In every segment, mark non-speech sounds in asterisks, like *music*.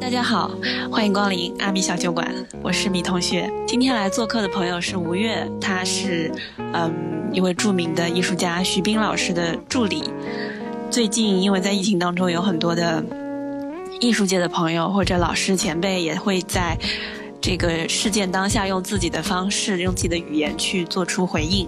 大家好，欢迎光临阿米小酒馆，我是米同学。今天来做客的朋友是吴越，他是嗯一位著名的艺术家徐冰老师的助理。最近因为在疫情当中，有很多的艺术界的朋友或者老师前辈也会在。这个事件当下，用自己的方式，用自己的语言去做出回应，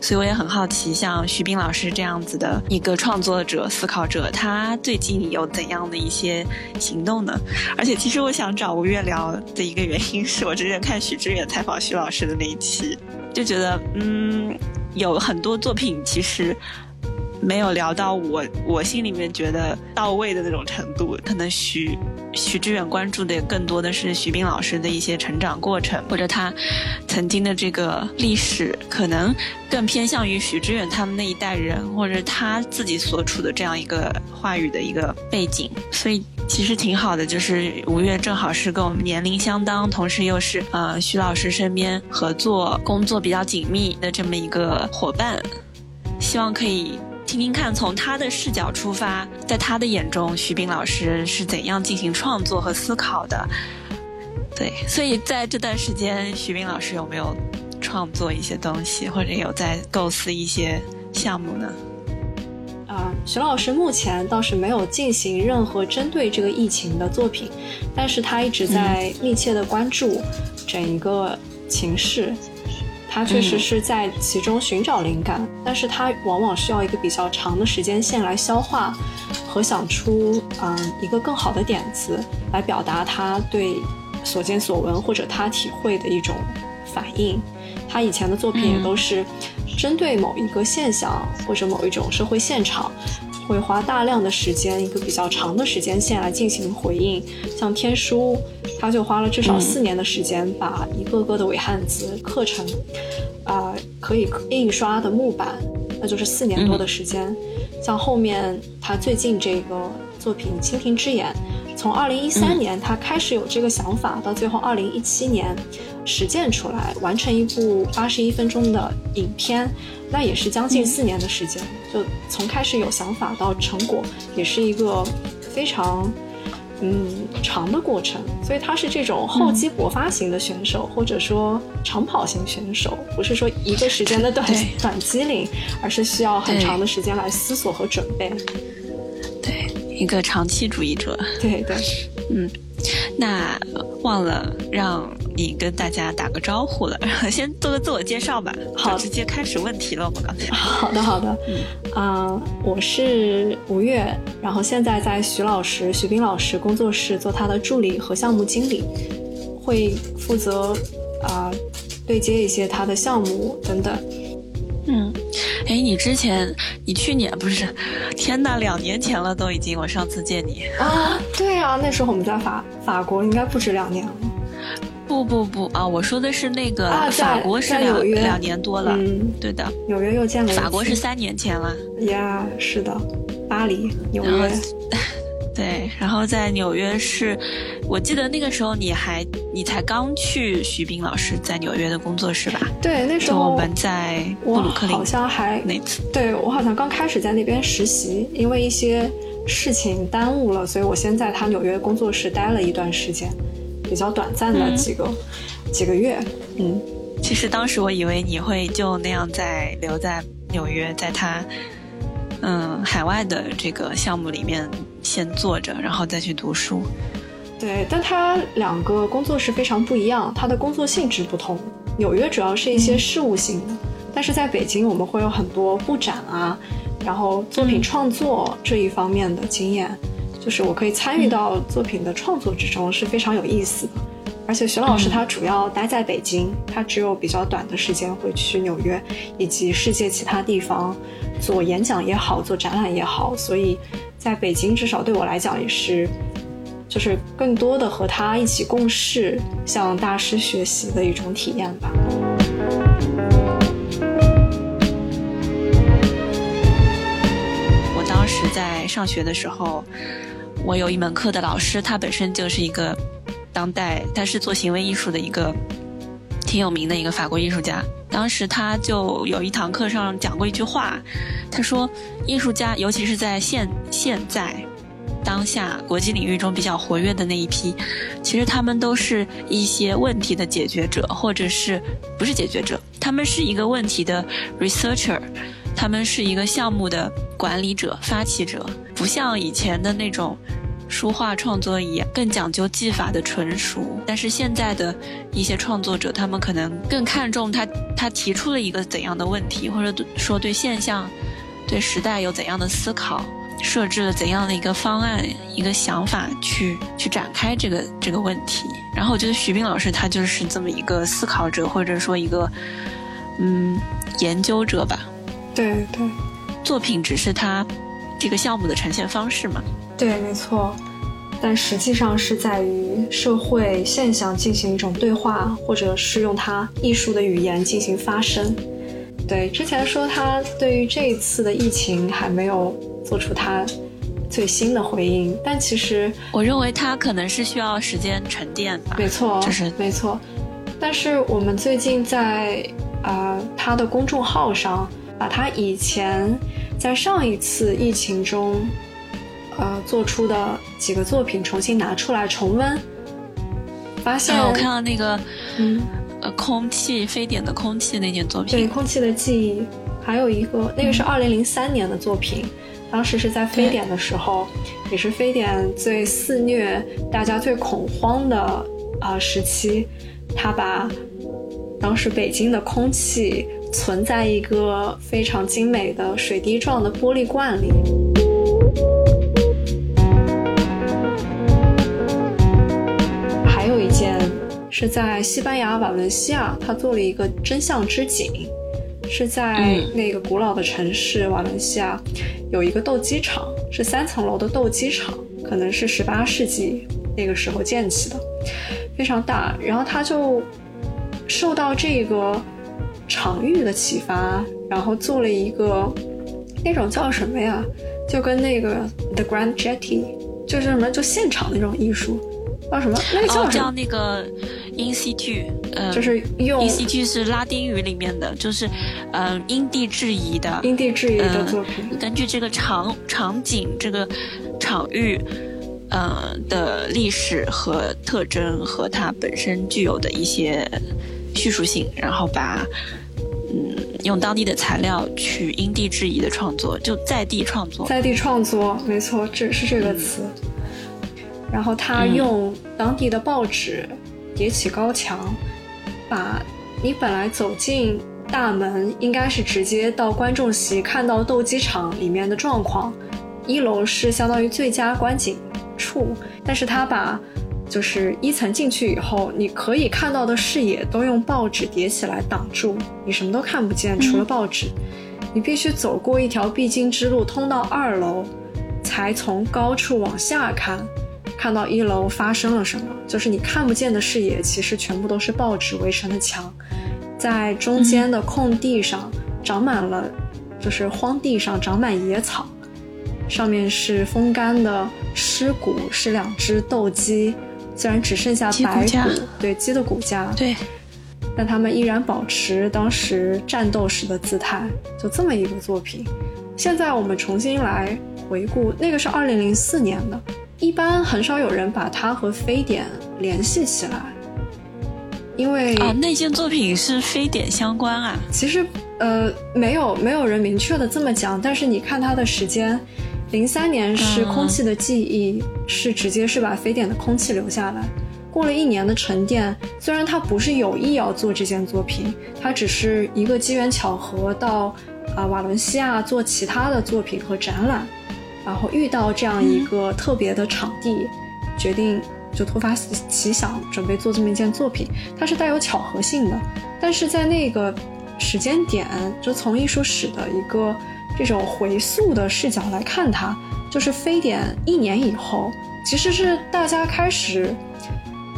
所以我也很好奇，像徐冰老师这样子的一个创作者、思考者，他最近有怎样的一些行动呢？*laughs* 而且，其实我想找吴越聊的一个原因，是我之前看许知远采访徐老师的那一期，就觉得，嗯，有很多作品其实。没有聊到我我心里面觉得到位的那种程度，可能徐徐志远关注的更多的是徐冰老师的一些成长过程，或者他曾经的这个历史，可能更偏向于徐志远他们那一代人，或者他自己所处的这样一个话语的一个背景。所以其实挺好的，就是吴越正好是跟我们年龄相当，同时又是呃徐老师身边合作工作比较紧密的这么一个伙伴，希望可以。听听看，从他的视角出发，在他的眼中，徐冰老师是怎样进行创作和思考的？对，所以在这段时间，徐冰老师有没有创作一些东西，或者有在构思一些项目呢？啊，徐老师目前倒是没有进行任何针对这个疫情的作品，但是他一直在密切的关注整一个情势。他确实是在其中寻找灵感，但是他往往需要一个比较长的时间线来消化和想出嗯一个更好的点子来表达他对所见所闻或者他体会的一种反应。他以前的作品也都是针对某一个现象或者某一种社会现场，会花大量的时间一个比较长的时间线来进行回应。像天书。他就花了至少四年的时间，把一个个的伪汉字刻成，啊，可以印刷的木板，那就是四年多的时间。像后面他最近这个作品《蜻蜓之眼》，从二零一三年他开始有这个想法，到最后二零一七年实践出来，完成一部八十一分钟的影片，那也是将近四年的时间。就从开始有想法到成果，也是一个非常。嗯，长的过程，所以他是这种厚积薄发型的选手，或者说长跑型选手，不是说一个时间的短 *laughs* 短机灵，而是需要很长的时间来思索和准备。对，一个长期主义者。对对，嗯。那忘了让你跟大家打个招呼了，*laughs* 先做个自我介绍吧。好，直接开始问题了。我们刚才。好的，好的。嗯啊，我是吴越，然后现在在徐老师、徐斌老师工作室做他的助理和项目经理，会负责啊对接一些他的项目等等。嗯，哎，你之前，你去年不是？天呐，两年前了都已经。我上次见你啊，对啊，那时候我们在法法国，应该不止两年了。不不不啊，我说的是那个法国是两两年多了。嗯，对的，纽约又见了。法国是三年前了。呀，是的，巴黎、纽约。*laughs* 对，然后在纽约是，我记得那个时候你还你才刚去徐冰老师在纽约的工作室吧？对，那时候我们在布鲁克林，好像还那次，对我好像刚开始在那边实习，因为一些事情耽误了，所以我先在他纽约工作室待了一段时间，比较短暂的几个几个月。嗯，其实当时我以为你会就那样在留在纽约，在他。嗯，海外的这个项目里面先做着，然后再去读书。对，但他两个工作是非常不一样，他的工作性质不同。纽约主要是一些事务性的，但是在北京我们会有很多布展啊，然后作品创作这一方面的经验，就是我可以参与到作品的创作之中，是非常有意思的。而且徐老师他主要待在北京，他只有比较短的时间会去纽约以及世界其他地方。做演讲也好，做展览也好，所以在北京至少对我来讲也是，就是更多的和他一起共事，向大师学习的一种体验吧。我当时在上学的时候，我有一门课的老师，他本身就是一个当代，他是做行为艺术的一个挺有名的一个法国艺术家。当时他就有一堂课上讲过一句话，他说：“艺术家，尤其是在现现在当下国际领域中比较活跃的那一批，其实他们都是一些问题的解决者，或者是不是解决者，他们是一个问题的 researcher，他们是一个项目的管理者、发起者，不像以前的那种。书画创作一样，更讲究技法的纯熟。但是现在的一些创作者，他们可能更看重他他提出了一个怎样的问题，或者说对现象、对时代有怎样的思考，设置了怎样的一个方案、一个想法去去展开这个这个问题。然后我觉得徐冰老师他就是这么一个思考者，或者说一个嗯研究者吧。对对，作品只是他这个项目的呈现方式嘛。对，没错，但实际上是在于社会现象进行一种对话，或者是用它艺术的语言进行发声。对，之前说他对于这一次的疫情还没有做出他最新的回应，但其实我认为他可能是需要时间沉淀吧。没错，就是没错。但是我们最近在啊他的公众号上，把他以前在上一次疫情中。呃，做出的几个作品重新拿出来重温，发现我看到那个，嗯，呃，空气非典的空气那件作品，对，空气的记忆，还有一个那个是二零零三年的作品，当时是在非典的时候，也是非典最肆虐、大家最恐慌的啊时期，他把当时北京的空气存在一个非常精美的水滴状的玻璃罐里。还有一件是在西班牙瓦伦西亚，他做了一个真相之井，是在那个古老的城市瓦伦西亚，有一个斗鸡场，是三层楼的斗鸡场，可能是十八世纪那个时候建起的，非常大。然后他就受到这个场域的启发，然后做了一个那种叫什么呀？就跟那个 The Grand Jetty，就是什么就现场那种艺术。叫什么？那个叫叫那个 in situ，呃，就是用 in situ 是拉丁语里面的，就是嗯因地制宜的因地制宜的作品。根据这个场场景、这个场域，呃的历史和特征和它本身具有的一些叙述性，然后把嗯用当地的材料去因地制宜的创作，就在地创作。在地创作，没错，这是这个词。然后他用当地的报纸叠起高墙，把你本来走进大门应该是直接到观众席看到斗鸡场里面的状况，一楼是相当于最佳观景处，但是他把就是一层进去以后，你可以看到的视野都用报纸叠起来挡住，你什么都看不见，除了报纸，你必须走过一条必经之路，通到二楼，才从高处往下看。看到一楼发生了什么，就是你看不见的视野，其实全部都是报纸围成的墙，在中间的空地上长满了，就是荒地上长满野草，上面是风干的尸骨，是两只斗鸡，虽然只剩下白骨，对鸡的骨架，对，但他们依然保持当时战斗时的姿态，就这么一个作品。现在我们重新来回顾，那个是二零零四年的。一般很少有人把它和非典联系起来，因为啊，那件作品是非典相关啊。其实，呃，没有没有人明确的这么讲，但是你看它的时间，零三年是空气的记忆，是直接是把非典的空气留下来，过了一年的沉淀。虽然他不是有意要做这件作品，他只是一个机缘巧合到啊瓦伦西亚做其他的作品和展览。然后遇到这样一个特别的场地，决定就突发奇想，准备做这么一件作品。它是带有巧合性的，但是在那个时间点，就从艺术史的一个这种回溯的视角来看，它就是非典一年以后，其实是大家开始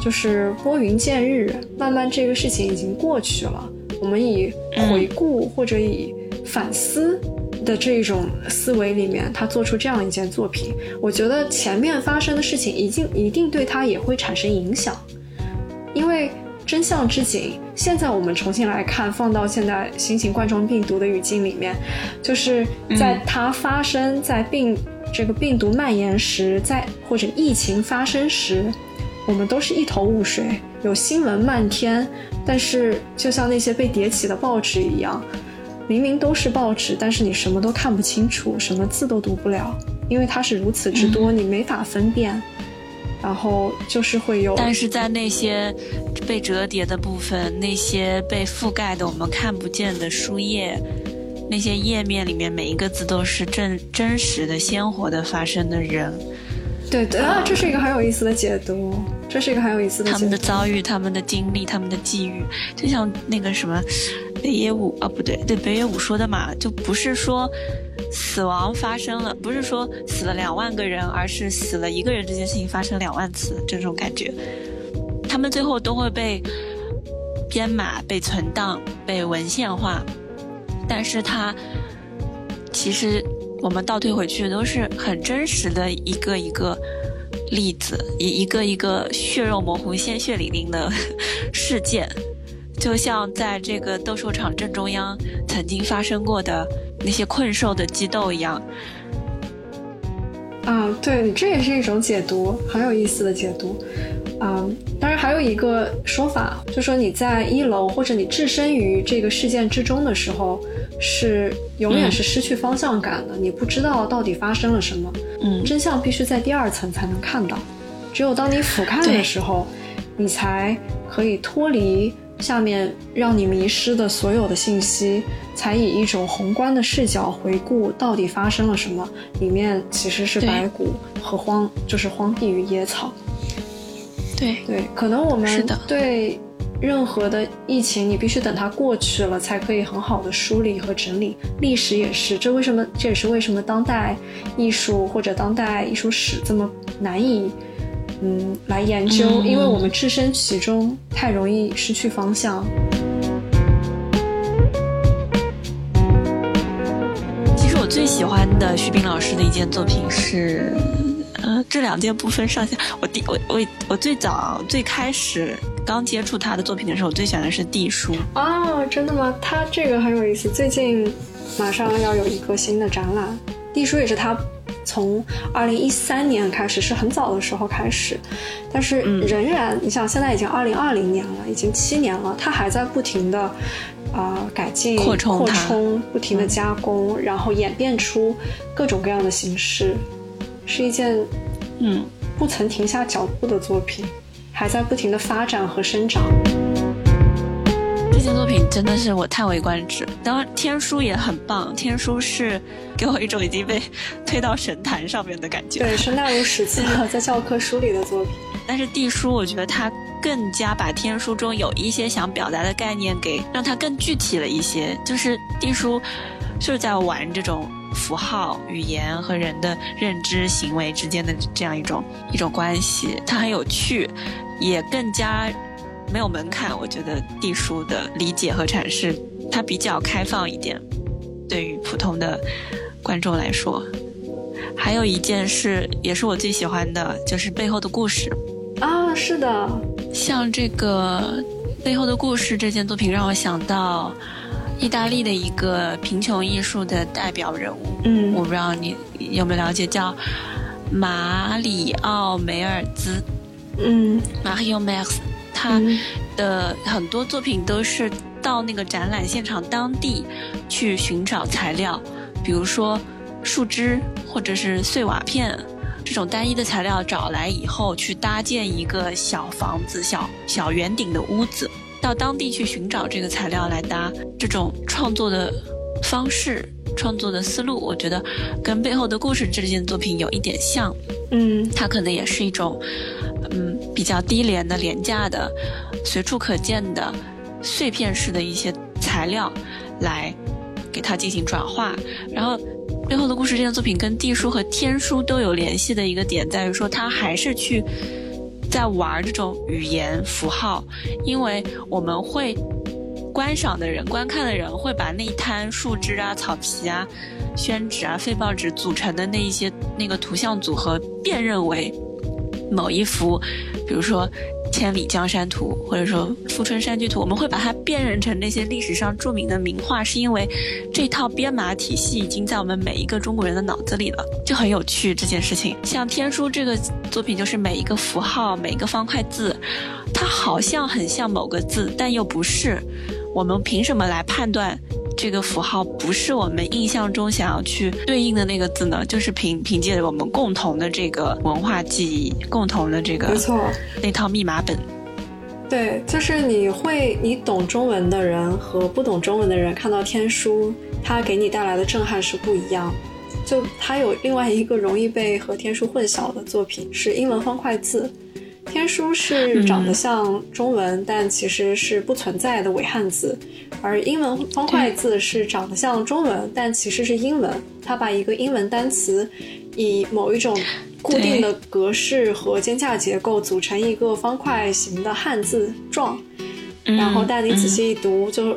就是拨云见日，慢慢这个事情已经过去了。我们以回顾或者以反思。的这种思维里面，他做出这样一件作品，我觉得前面发生的事情一定一定对他也会产生影响，因为真相之井，现在我们重新来看，放到现在新型冠状病毒的语境里面，就是在它发生在病这个病毒蔓延时，在或者疫情发生时，我们都是一头雾水，有新闻漫天，但是就像那些被叠起的报纸一样，明明都是报纸，但是你什么都看不清楚，什么字都读不了，因为它是如此之多，你没法分辨。然后就是会有，但是在那些被折叠的部分，那些被覆盖的我们看不见的书页。那些页面里面每一个字都是真真实的、鲜活的发生的人，对对啊，这是一个很有意思的解读，这是一个很有意思的他们的遭遇、他们的经历、他们的际遇，就像那个什么北野武啊，不对，对北野武说的嘛，就不是说死亡发生了，不是说死了两万个人，而是死了一个人这件事情发生两万次这种感觉，他们最后都会被编码、被存档、被文献化。但是它其实我们倒退回去都是很真实的一个一个例子，一一个一个血肉模糊、鲜血淋淋的事件，就像在这个斗兽场正中央曾经发生过的那些困兽的激斗一样。啊，对，这也是一种解读，很有意思的解读。嗯，当然还有一个说法，就说你在一楼或者你置身于这个事件之中的时候，是永远是失去方向感的，你不知道到底发生了什么。嗯，真相必须在第二层才能看到，只有当你俯瞰的时候，你才可以脱离下面让你迷失的所有的信息，才以一种宏观的视角回顾到底发生了什么。里面其实是白骨和荒，就是荒地与野草。对对，可能我们对任何的疫情，你必须等它过去了，才可以很好的梳理和整理。历史也是，这为什么？这也是为什么当代艺术或者当代艺术史这么难以嗯来研究，因为我们置身其中，太容易失去方向。其实我最喜欢的徐冰老师的一件作品是。呃，这两件不分上下。我第我我我最早最开始刚接触他的作品的时候，我最喜欢的是《地书》。哦，真的吗？他这个很有意思。最近马上要有一个新的展览，《地书》也是他从二零一三年开始，是很早的时候开始，但是仍然，你想现在已经二零二零年了，已经七年了，它还在不停的啊改进、扩充、扩充，不停的加工，然后演变出各种各样的形式。是一件，嗯，不曾停下脚步的作品，还在不停的发展和生长。这件作品真的是我叹为观止。当然，天书也很棒，天书是给我一种已经被推到神坛上面的感觉。对，是纳入史册，在教科书里的作品。*laughs* 但是地书，我觉得它更加把天书中有一些想表达的概念给让它更具体了一些。就是地书，就是在玩这种。符号、语言和人的认知、行为之间的这样一种一种关系，它很有趣，也更加没有门槛。我觉得地书的理解和阐释，它比较开放一点，对于普通的观众来说。还有一件事，也是我最喜欢的，就是背后的故事。啊，是的，像这个背后的故事这件作品，让我想到。意大利的一个贫穷艺术的代表人物，嗯，我不知道你有没有了解，叫马里奥梅尔兹，嗯，Mario m a x 他的很多作品都是到那个展览现场当地去寻找材料，比如说树枝或者是碎瓦片这种单一的材料找来以后，去搭建一个小房子、小小圆顶的屋子。到当地去寻找这个材料来搭这种创作的方式、创作的思路，我觉得跟背后的故事这件作品有一点像。嗯，它可能也是一种嗯比较低廉的、廉价的、随处可见的碎片式的一些材料来给它进行转化。然后，背后的故事这件作品跟地书和天书都有联系的一个点在于说，它还是去。在玩这种语言符号，因为我们会观赏的人、观看的人会把那一滩树枝啊、草皮啊、宣纸啊、废报纸组成的那一些那个图像组合辨认为某一幅，比如说《千里江山图》或者说《富春山居图》，我们会把它辨认成那些历史上著名的名画，是因为这套编码体系已经在我们每一个中国人的脑子里了，就很有趣这件事情。像天书这个作品，就是每一个符号、每一个方块字，它好像很像某个字，但又不是。我们凭什么来判断？这个符号不是我们印象中想要去对应的那个字呢，就是凭凭借着我们共同的这个文化记忆，共同的这个没错那套密码本。对，就是你会，你懂中文的人和不懂中文的人看到天书，它给你带来的震撼是不一样。就它有另外一个容易被和天书混淆的作品是英文方块字。天书是长得像中文，但其实是不存在的伪汉字，而英文方块字是长得像中文，但其实是英文。它把一个英文单词以某一种固定的格式和间架结构组成一个方块形的汉字状，然后但你仔细一读，就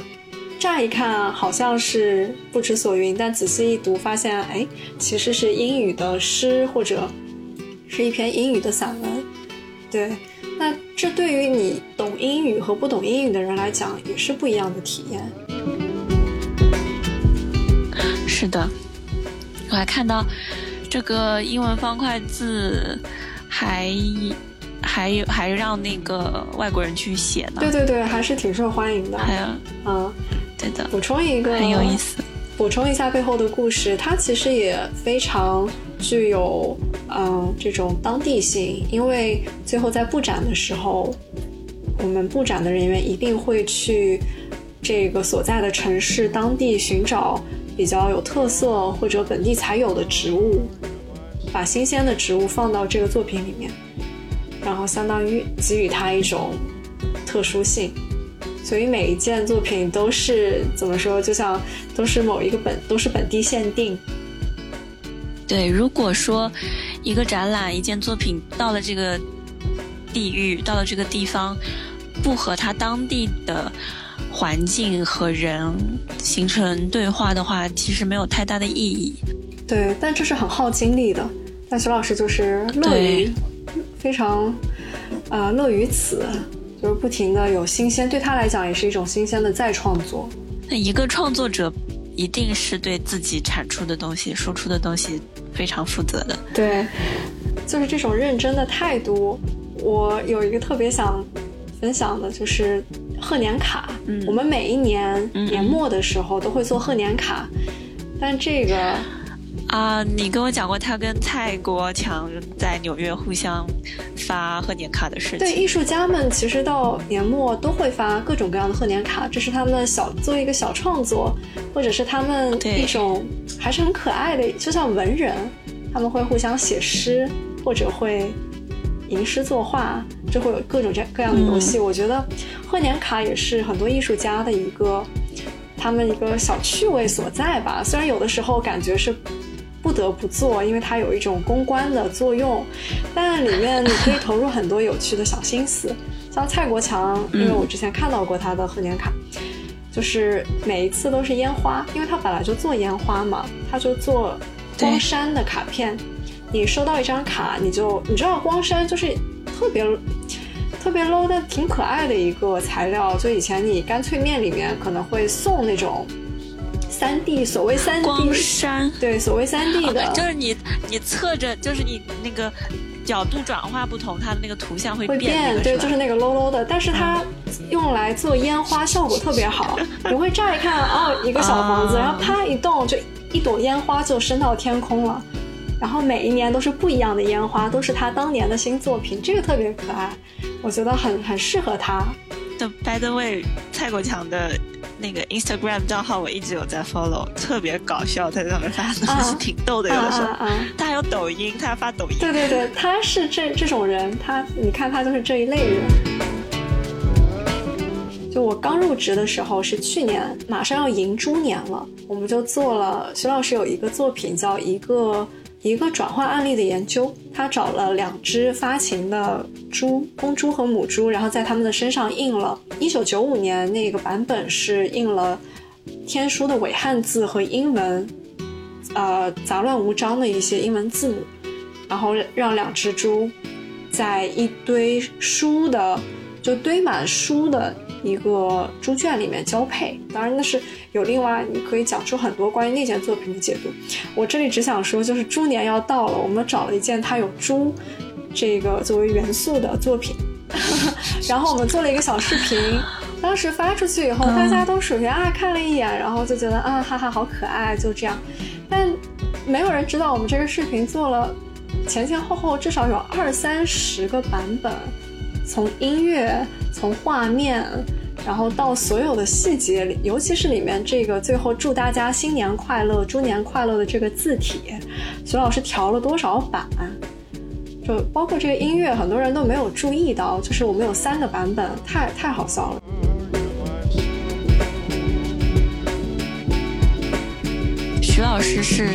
乍一看好像是不知所云，但仔细一读发现，哎，其实是英语的诗或者是一篇英语的散文。对，那这对于你懂英语和不懂英语的人来讲，也是不一样的体验。是的，我还看到这个英文方块字，还还有还让那个外国人去写呢。对对对，还是挺受欢迎的。还有，嗯，对的。补充一个，很有意思。补充一下背后的故事，它其实也非常。具有嗯这种当地性，因为最后在布展的时候，我们布展的人员一定会去这个所在的城市当地寻找比较有特色或者本地才有的植物，把新鲜的植物放到这个作品里面，然后相当于给予它一种特殊性，所以每一件作品都是怎么说，就像都是某一个本都是本地限定。对，如果说一个展览、一件作品到了这个地域、到了这个地方，不和它当地的环境和人形成对话的话，其实没有太大的意义。对，但这是很耗精力的。但徐老师就是乐于非常啊乐于此，就是不停的有新鲜，对他来讲也是一种新鲜的再创作。那一个创作者一定是对自己产出的东西、输出的东西。非常负责的，对，就是这种认真的态度。我有一个特别想分享的，就是贺年卡。嗯，我们每一年年末的时候都会做贺年卡，但这个啊，你跟我讲过他跟蔡国强在纽约互相发贺年卡的事情。对，艺术家们其实到年末都会发各种各样的贺年卡，这是他们小做一个小创作，或者是他们一种。还是很可爱的，就像文人，他们会互相写诗，或者会吟诗作画，就会有各种这各样的游戏。我觉得贺年卡也是很多艺术家的一个他们一个小趣味所在吧。虽然有的时候感觉是不得不做，因为它有一种公关的作用，但里面你可以投入很多有趣的小心思。*laughs* 像蔡国强，因为我之前看到过他的贺年卡。就是每一次都是烟花，因为他本来就做烟花嘛，他就做光山的卡片。你收到一张卡，你就你知道光山就是特别特别 low 但挺可爱的一个材料。就以前你干脆面里面可能会送那种三 D，所谓三 D 光山，对，所谓三 D *laughs* 的，就是你你侧着，就是你那个。角度转化不同，它的那个图像会变，对，就是那个 low low 的，但是它用来做烟花效果特别好。*laughs* 你会乍一看，哦，一个小房子，然后啪一动，就一朵烟花就升到天空了。然后每一年都是不一样的烟花，都是他当年的新作品，这个特别可爱，我觉得很很适合他。就 By the way，蔡国强的。那个 Instagram 账号我一直有在 follow，特别搞笑，在上面发东西挺逗的，有的时候。他还有抖音，他要发抖音。对对对，他是这这种人，他你看他就是这一类人。就我刚入职的时候是去年，马上要迎猪年了，我们就做了徐老师有一个作品叫一个。一个转化案例的研究，他找了两只发情的猪，公猪和母猪，然后在它们的身上印了。一九九五年那个版本是印了天书的伪汉字和英文，呃，杂乱无章的一些英文字母，然后让两只猪在一堆书的就堆满书的一个猪圈里面交配。当然那是有另外你可以讲出很多关于那件作品的解读。我这里只想说，就是猪年要到了，我们找了一件它有猪这个作为元素的作品，*laughs* 然后我们做了一个小视频。当时发出去以后，大家都首先啊看了一眼，然后就觉得啊哈哈好可爱，就这样。但没有人知道我们这个视频做了前前后后至少有二三十个版本，从音乐，从画面，然后到所有的细节里，尤其是里面这个最后祝大家新年快乐、猪年快乐的这个字体，徐老师调了多少版？就包括这个音乐，很多人都没有注意到，就是我们有三个版本，太太好笑了。徐老师是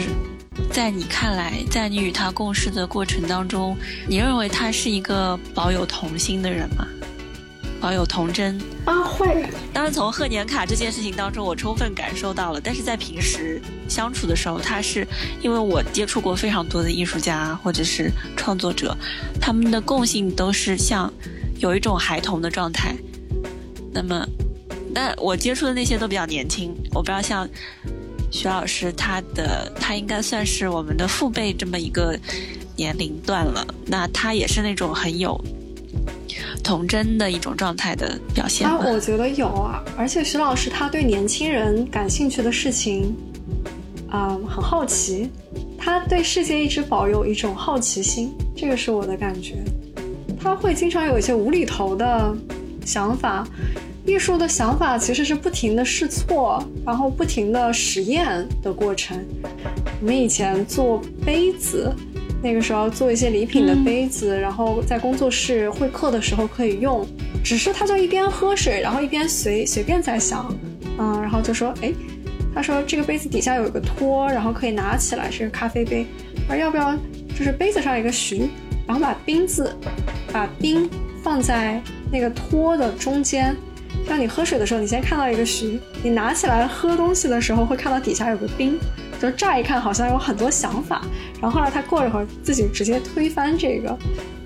在你看来，在你与他共事的过程当中，你认为他是一个保有童心的人吗？保有童真啊，会。当然，从贺年卡这件事情当中，我充分感受到了。但是在平时相处的时候，他是因为我接触过非常多的艺术家或者是创作者，他们的共性都是像有一种孩童的状态。那么，但我接触的那些都比较年轻，我不知道像。徐老师，他的他应该算是我们的父辈这么一个年龄段了。那他也是那种很有童真的一种状态的表现啊，我觉得有啊。而且徐老师他对年轻人感兴趣的事情啊很好奇，他对世界一直保有一种好奇心，这个是我的感觉。他会经常有一些无厘头的想法。艺术的想法其实是不停的试错，然后不停的实验的过程。我们以前做杯子，那个时候做一些礼品的杯子，然后在工作室会客的时候可以用。只是他就一边喝水，然后一边随随便在想，嗯，然后就说，哎，他说这个杯子底下有一个托，然后可以拿起来是个咖啡杯，而要不要就是杯子上一个徐，然后把冰字，把冰放在那个托的中间。当你喝水的时候，你先看到一个徐；你拿起来喝东西的时候，会看到底下有个冰。就乍一看好像有很多想法，然后后来他过一会儿自己直接推翻这个。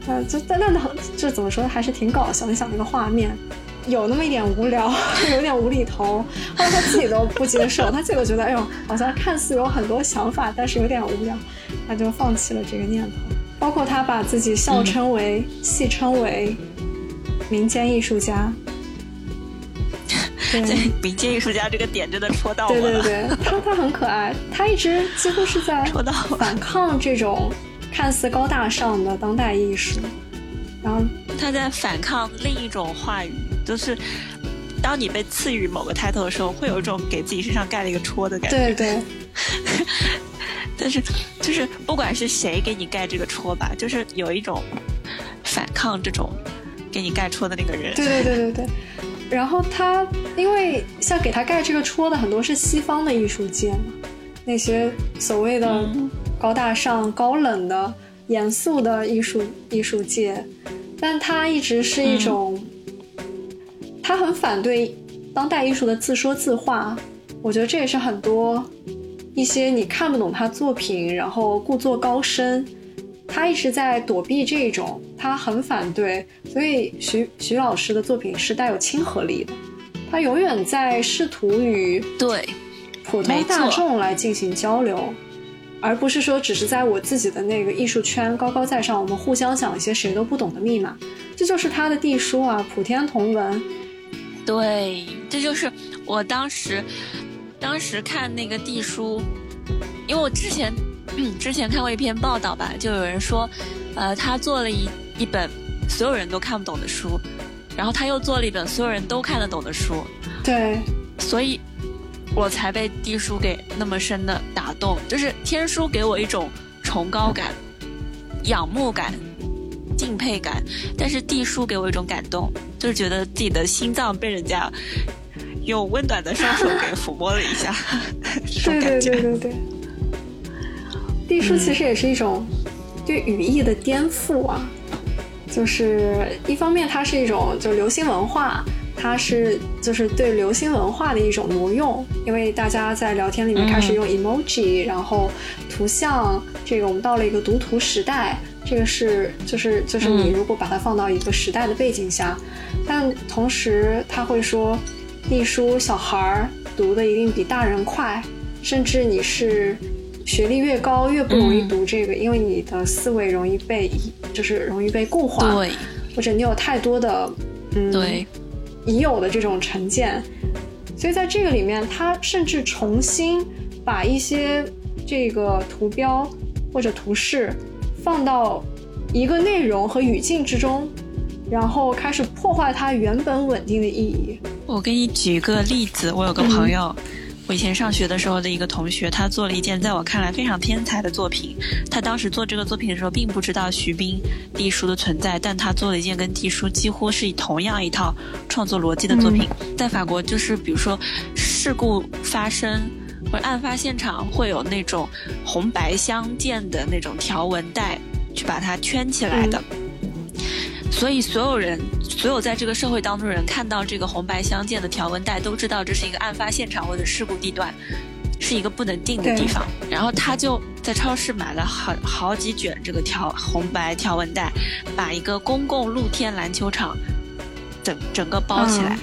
呃，就但那这怎么说还是挺搞笑。你想那个画面，有那么一点无聊，*laughs* 有点无厘头。后来他自己都不接受，他自己都觉得，哎呦，好像看似有很多想法，但是有点无聊，他就放弃了这个念头。包括他把自己笑称为、戏称为民间艺术家。对 *laughs* 民间艺术家这个点真的戳到我了。对对对，他他很可爱，他一直几乎是在戳到反抗这种看似高大上的当代艺术，然后他在反抗另一种话语，就是当你被赐予某个 title 的时候，会有一种给自己身上盖了一个戳的感觉。对对。*laughs* 但是就是不管是谁给你盖这个戳吧，就是有一种反抗这种给你盖戳的那个人。对对对对对。然后他，因为像给他盖这个戳的很多是西方的艺术界嘛，那些所谓的高大上、高冷的、严肃的艺术艺术界，但他一直是一种，他很反对当代艺术的自说自话。我觉得这也是很多一些你看不懂他作品，然后故作高深。他一直在躲避这种，他很反对，所以徐徐老师的作品是带有亲和力的，他永远在试图与对普通大众来进行交流，而不是说只是在我自己的那个艺术圈高高在上，我们互相讲一些谁都不懂的密码，这就是他的地书啊，普天同文。对，这就是我当时当时看那个地书，因为我之前。嗯，*clears throat* 之前看过一篇报道吧，就有人说，呃，他做了一一本所有人都看不懂的书，然后他又做了一本所有人都看得懂的书，对，所以我才被地书给那么深的打动。就是天书给我一种崇高感、仰慕感、敬佩感，但是地书给我一种感动，就是觉得自己的心脏被人家用温暖的双手给抚摸了一下，*laughs* 这种感觉。对对对对对。地书其实也是一种对语义的颠覆啊，就是一方面它是一种就流行文化，它是就是对流行文化的一种挪用，因为大家在聊天里面开始用 emoji，然后图像，这个我们到了一个读图时代，这个是就是就是你如果把它放到一个时代的背景下，但同时他会说，隶书小孩儿读的一定比大人快，甚至你是学历越高越不容易读这个，因为你的思维容易被就是容易被固化，对，或者你有太多的嗯对。已有的这种成见，所以在这个里面，他甚至重新把一些这个图标或者图示放到一个内容和语境之中，然后开始破坏它原本稳定的意义。我给你举个例子，我有个朋友，我以前上学的时候的一个同学，他做了一件在我看来非常天才的作品。他当时做这个作品的时候，并不知道徐冰地书的存在，但他做了一件跟地书几乎是以同样一套创作逻辑的作品。在法国，就是比如说事故发生或者案发现场会有那种红白相间的那种条纹带，去把它圈起来的。所以所有人，所有在这个社会当中的人看到这个红白相间的条纹带，都知道这是一个案发现场或者事故地段，是一个不能定的地方。然后他就在超市买了好好几卷这个条红白条纹带，把一个公共露天篮球场整整个包起来。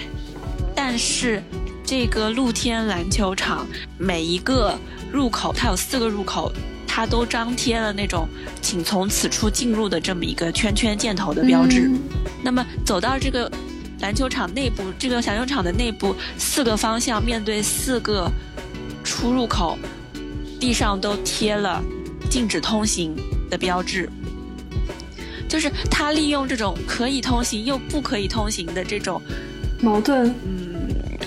但是这个露天篮球场每一个入口，它有四个入口。它都张贴了那种“请从此处进入”的这么一个圈圈箭头的标志。那么走到这个篮球场内部，这个篮球场的内部四个方向面对四个出入口，地上都贴了禁止通行的标志。就是他利用这种可以通行又不可以通行的这种矛盾，嗯。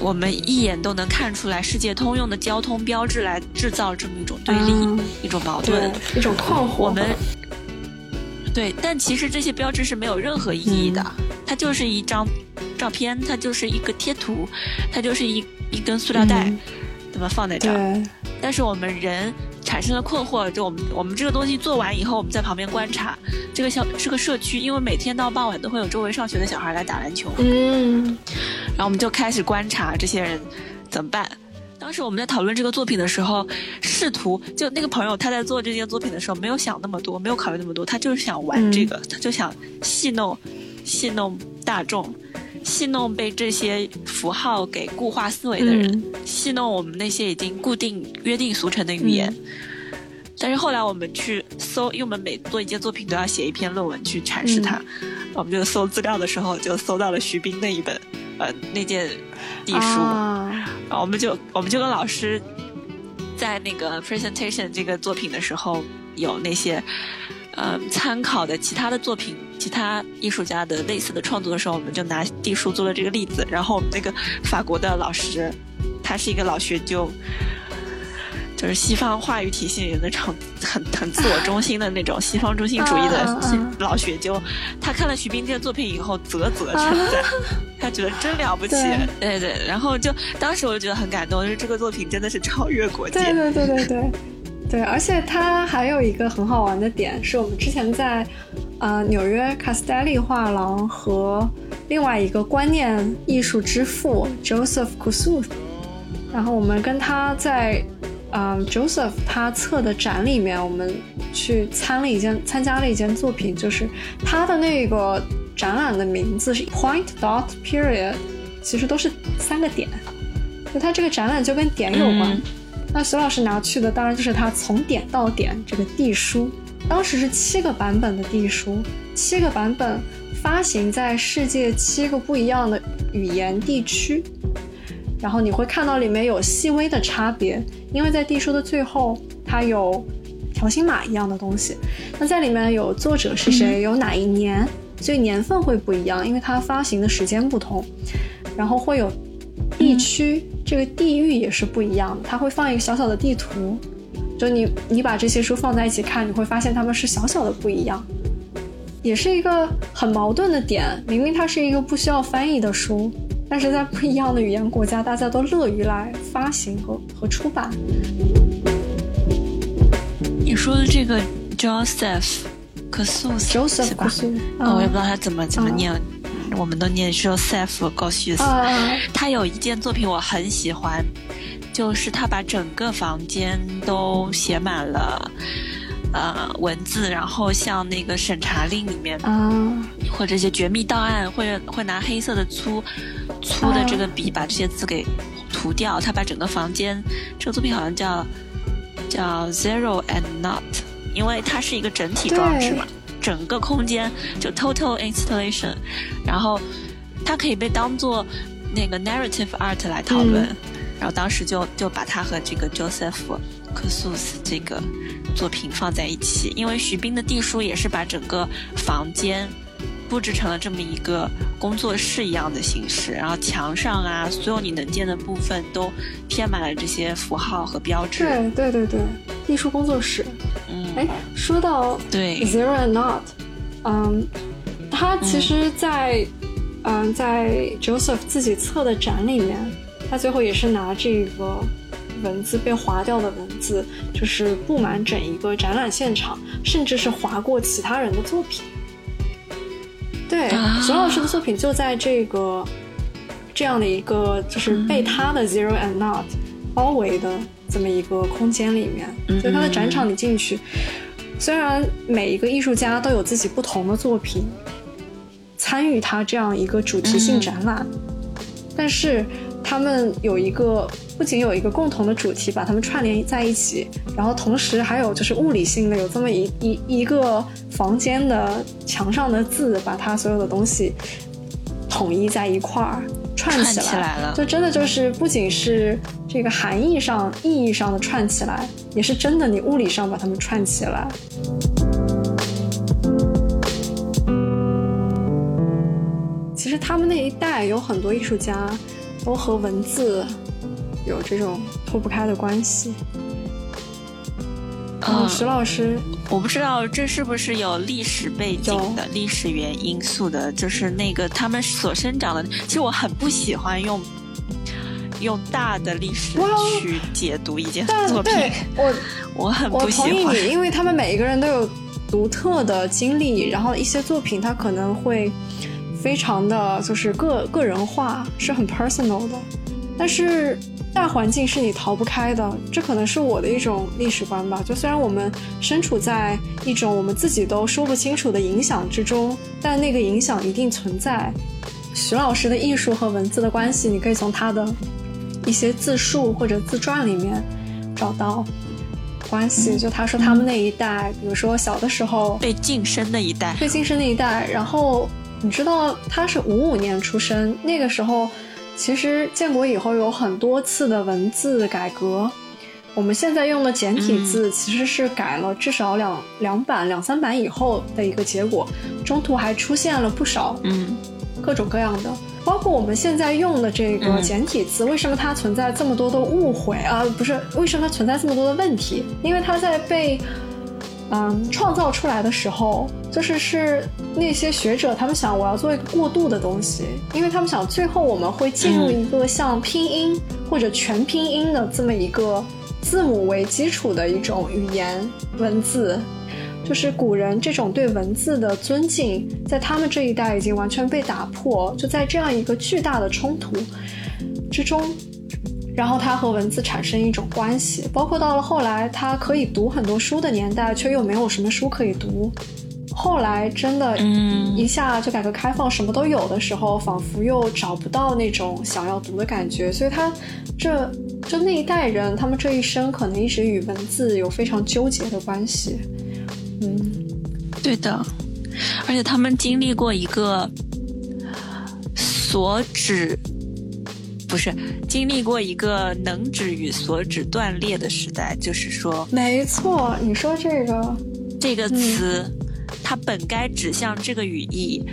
我们一眼都能看出来，世界通用的交通标志来制造这么一种对立、一种矛盾、一种困惑。我们对，但其实这些标志是没有任何意义的，它就是一张照片，它就是一个贴图，它就是一一根塑料袋，那么放在这儿。但是我们人产生了困惑，就我们我们这个东西做完以后，我们在旁边观察，这个小是个社区，因为每天到傍晚都会有周围上学的小孩来打篮球。嗯。然后我们就开始观察这些人怎么办。当时我们在讨论这个作品的时候，试图就那个朋友他在做这件作品的时候没有想那么多，没有考虑那么多，他就是想玩这个，他就想戏弄戏弄大众，戏弄被这些符号给固化思维的人，戏弄我们那些已经固定约定俗成的语言。但是后来我们去搜，因为我们每做一件作品都要写一篇论文去阐释它，我们就搜资料的时候就搜到了徐冰那一本。呃，那件地书，然后我们就我们就跟老师在那个 presentation 这个作品的时候，有那些呃参考的其他的作品，其他艺术家的类似的创作的时候，我们就拿地书做了这个例子。然后我们那个法国的老师，他是一个老学究。就是西方话语体系里那种很很自我中心的那种西方中心主义的老学究，他看了徐冰这个作品以后啧啧称赞，他觉得真了不起，对对，然后就当时我就觉得很感动，就是这个作品真的是超越国界，对对对对对对，而且它还有一个很好玩的点，是我们之前在呃纽约卡斯戴利画廊和另外一个观念艺术之父 Joseph Kusuth 然后我们跟他在。嗯，Joseph 他策的展里面，我们去参了一件参加了一件作品，就是他的那个展览的名字是 Point Dot Period，其实都是三个点，就他这个展览就跟点有关。那徐老师拿去的当然就是他从点到点这个地书，当时是七个版本的地书，七个版本发行在世界七个不一样的语言地区。然后你会看到里面有细微的差别，因为在地书的最后，它有条形码一样的东西。那在里面有作者是谁，有哪一年，所以年份会不一样，因为它发行的时间不同。然后会有地区，这个地域也是不一样的。它会放一个小小的地图，就你你把这些书放在一起看，你会发现它们是小小的不一样，也是一个很矛盾的点。明明它是一个不需要翻译的书。但是在不一样的语言国家，大家都乐于来发行和和出版。你说的这个 Joseph 可素，Joseph 可素，我也不知道他怎么怎么念，我们都念 Joseph 高须斯。他有一件作品我很喜欢，就是他把整个房间都写满了呃文字，然后像那个审查令里面啊，或者一些绝密档案，会会拿黑色的粗粗的这个笔把这些字给涂掉。他把整个房间，这个作品好像叫叫 Zero and Not，因为它是一个整体装置嘛，整个空间就 Total Installation，然后它可以被当做那个 Narrative Art 来讨论。然后当时就就把它和这个 Joseph 科苏斯这个作品放在一起，因为徐冰的地书也是把整个房间布置成了这么一个工作室一样的形式，然后墙上啊，所有你能见的部分都贴满了这些符号和标志。对对对对，艺术工作室。嗯，哎，说到对 Zero and Not，嗯，他其实，在嗯在 Joseph 自己策的展里面。他最后也是拿这个文字被划掉的文字，就是布满整一个展览现场，甚至是划过其他人的作品。对，熊老师的作品就在这个这样的一个就是被他的 Zero and Not 包围的这么一个空间里面。所以他的展场你进去，虽然每一个艺术家都有自己不同的作品参与他这样一个主题性展览，但是。他们有一个，不仅有一个共同的主题，把它们串联在一起，然后同时还有就是物理性的，有这么一一一个房间的墙上的字，把它所有的东西统一在一块儿串起来了。就真的就是不仅是这个含义上、意义上的串起来，也是真的你物理上把它们串起来。其实他们那一代有很多艺术家。都和文字有这种脱不开的关系。嗯，石老师，我不知道这是不是有历史背景的、历史原因素的，就是那个他们所生长的。其实我很不喜欢用用大的历史去解读一件作品。我 *laughs* 我很不喜欢，因为他们每一个人都有独特的经历，然后一些作品它可能会。非常的就是个个人化，是很 personal 的，但是大环境是你逃不开的，这可能是我的一种历史观吧。就虽然我们身处在一种我们自己都说不清楚的影响之中，但那个影响一定存在。徐老师的艺术和文字的关系，你可以从他的一些自述或者自传里面找到关系。就他说他们那一代，比如说小的时候被晋升那一代，被晋升那一代，然后。你知道他是五五年出生，那个时候其实建国以后有很多次的文字改革。我们现在用的简体字其实是改了至少两两版、两三版以后的一个结果，中途还出现了不少嗯各种各样的，包括我们现在用的这个简体字，为什么它存在这么多的误会啊？不是，为什么它存在这么多的问题？因为它在被。嗯，创造出来的时候，就是是那些学者他们想，我要做一个过渡的东西，因为他们想最后我们会进入一个像拼音或者全拼音的这么一个字母为基础的一种语言文字，就是古人这种对文字的尊敬，在他们这一代已经完全被打破，就在这样一个巨大的冲突之中。然后它和文字产生一种关系，包括到了后来，它可以读很多书的年代，却又没有什么书可以读。后来真的，嗯，一下就改革开放，什么都有的时候，仿佛又找不到那种想要读的感觉。所以，他这就那一代人，他们这一生可能一直与文字有非常纠结的关系。嗯，对的，而且他们经历过一个所指。不是经历过一个能指与所指断裂的时代，就是说，没错，你说这个这个词，它本该指向这个语义，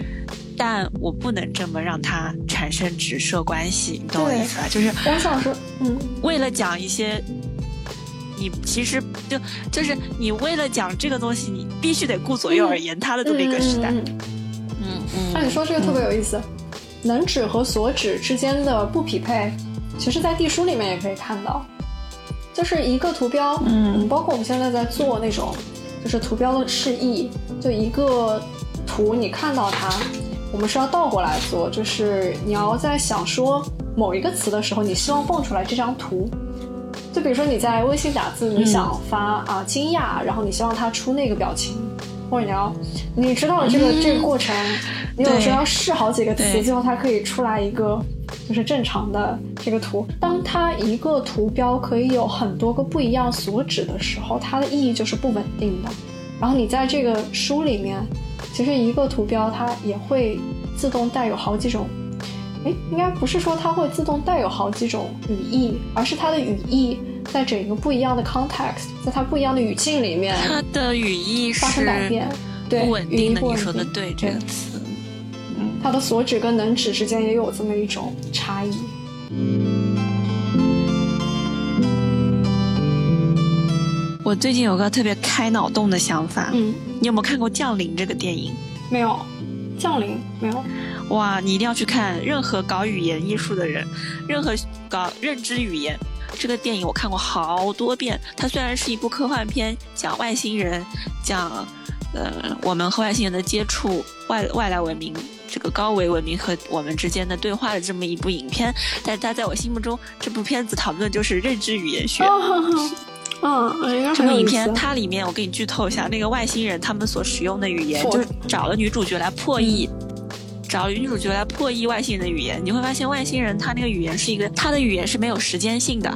但我不能这么让它产生直射关系，你懂我意思吧？就是我想说，嗯，为了讲一些，你其实就就是你为了讲这个东西，你必须得顾左右而言他的这么一个时代。嗯嗯，那你说这个特别有意思。能指和所指之间的不匹配，其实，在地书里面也可以看到，就是一个图标，嗯，包括我们现在在做那种，就是图标的示意，就一个图，你看到它，我们是要倒过来做，就是你要在想说某一个词的时候，你希望蹦出来这张图，就比如说你在微信打字，你想发啊惊讶，然后你希望它出那个表情，或者你要你知道了这个这个过程，你有时候要试好几个词，最后它可以出来一个就是正常的这个图。当它一个图标可以有很多个不一样所指的时候，它的意义就是不稳定的。然后你在这个书里面，其实一个图标它也会自动带有好几种。哎，应该不是说它会自动带有好几种语义，而是它的语义在整个不一样的 context，在它不一样的语境里面，它的语义发生改变，对，不稳定的。你说的对，这个词，嗯，它的所指跟能指之间也有这么一种差异。我最近有个特别开脑洞的想法，嗯，你有没有看过《降临》这个电影？没有，降临没有。哇，你一定要去看！任何搞语言艺术的人，任何搞认知语言，这个电影我看过好多遍。它虽然是一部科幻片，讲外星人，讲呃我们和外星人的接触，外外来文明这个高维文明和我们之间的对话的这么一部影片，但是它在我心目中，这部片子讨论就是认知语言学。嗯，这部影片它里面，我给你剧透一下，那个外星人他们所使用的语言，就是找了女主角来破译。找女主角来破译外星人的语言，你会发现外星人他那个语言是一个，他的语言是没有时间性的，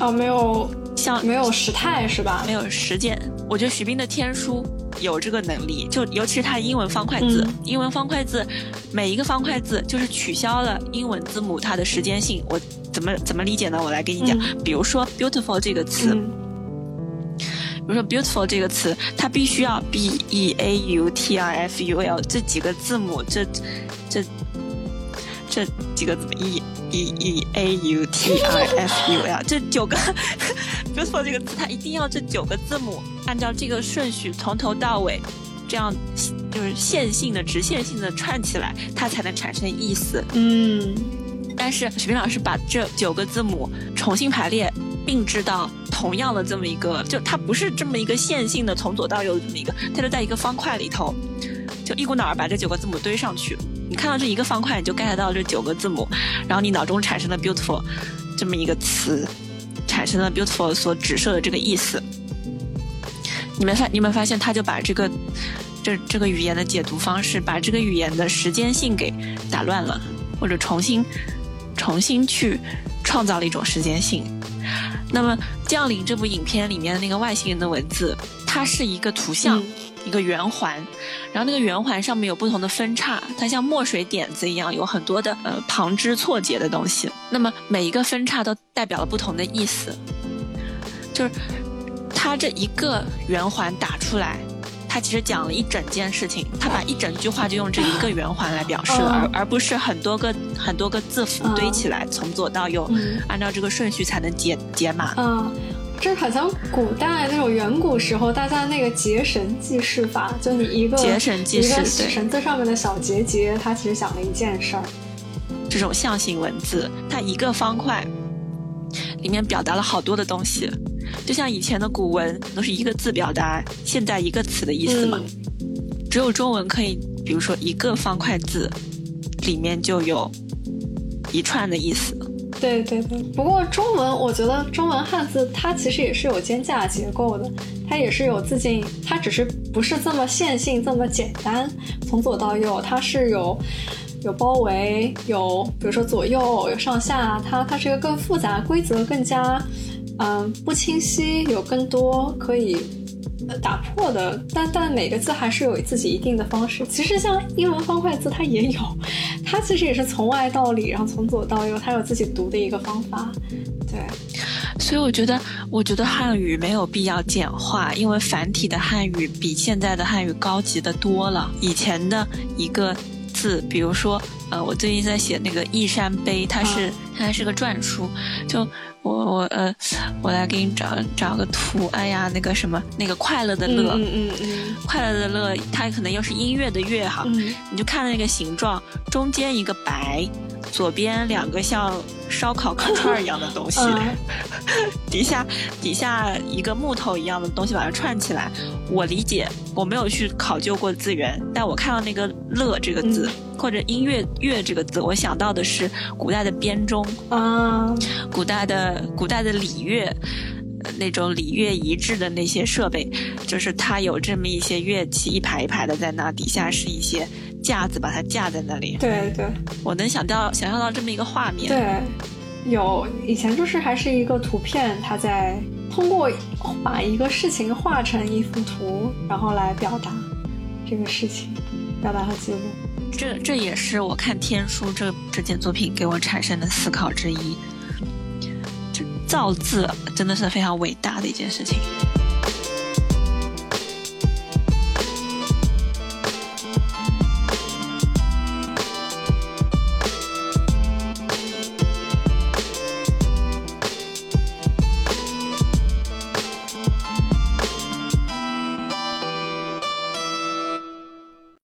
哦，没有像没有时态是吧？没有时间。我觉得徐冰的天书有这个能力，就尤其是他的英文方块字，英文方块字每一个方块字就是取消了英文字母它的时间性。我怎么怎么理解呢？我来跟你讲，比如说 beautiful 这个词。比如说 “beautiful” 这个词，它必须要 “b e a u t i f u l” 这几个字母，这这这几个字 “e e e a u t i *laughs* f u l” 这九个 *laughs* “beautiful” 这个字，它一定要这九个字母按照这个顺序从头到尾，这样就是线性的、直线性的串起来，它才能产生意思。嗯，但是许斌老师把这九个字母重新排列。并置到同样的这么一个，就它不是这么一个线性的从左到右的这么一个，它就在一个方块里头，就一股脑儿把这九个字母堆上去。你看到这一个方块，你就 get 到这九个字母，然后你脑中产生了 beautiful 这么一个词，产生了 beautiful 所指涉的这个意思。你们发你们发现，他就把这个这这个语言的解读方式，把这个语言的时间性给打乱了，或者重新重新去创造了一种时间性。那么，《降临》这部影片里面的那个外星人的文字，它是一个图像，一个圆环，然后那个圆环上面有不同的分叉，它像墨水点子一样，有很多的呃旁枝错节的东西。那么每一个分叉都代表了不同的意思，就是它这一个圆环打出来。它其实讲了一整件事情，它把一整句话就用这一个圆环来表示了，而而不是很多个很多个字符堆起来，从左到右，按照这个顺序才能解解码。嗯，这好像古代那种远古时候大家那个结绳记事法，就你一个结绳记事，绳子上面的小结节，它其实讲了一件事儿。这种象形文字，它一个方块里面表达了好多的东西。就像以前的古文都是一个字表达现在一个词的意思嘛，只有中文可以，比如说一个方块字里面就有一串的意思。对对对，不过中文我觉得中文汉字它其实也是有间架结构的，它也是有字境，它只是不是这么线性这么简单，从左到右它是有有包围，有比如说左右有上下，它它是一个更复杂，规则更加。嗯，不清晰，有更多可以打破的，但但每个字还是有自己一定的方式。其实像英文方块字，它也有，它其实也是从外到里，然后从左到右，它有自己读的一个方法。对，所以我觉得，我觉得汉语没有必要简化，因为繁体的汉语比现在的汉语高级的多了。以前的一个字，比如说，呃，我最近在写那个《易山碑》，它是它是个篆书，就。我我呃，我来给你找找个图。哎呀，那个什么，那个快乐的乐，嗯嗯嗯，快乐的乐，它可能又是音乐的乐哈。你就看那个形状，中间一个白，左边两个像烧烤烤串一样的东西，*laughs* 底下底下一个木头一样的东西把它串起来。我理解，我没有去考究过字源，但我看到那个“乐”这个字或者音乐“乐”这个字，我想到的是古代的编钟啊，古代的古代的礼乐。那种礼乐一致的那些设备，就是它有这么一些乐器一排一排的在那，底下是一些架子，把它架在那里。对对，我能想到想象到这么一个画面。对，有以前就是还是一个图片，它在通过把一个事情画成一幅图，然后来表达这个事情，表达和记录。这这也是我看《天书》这这件作品给我产生的思考之一。造字真的是非常伟大的一件事情。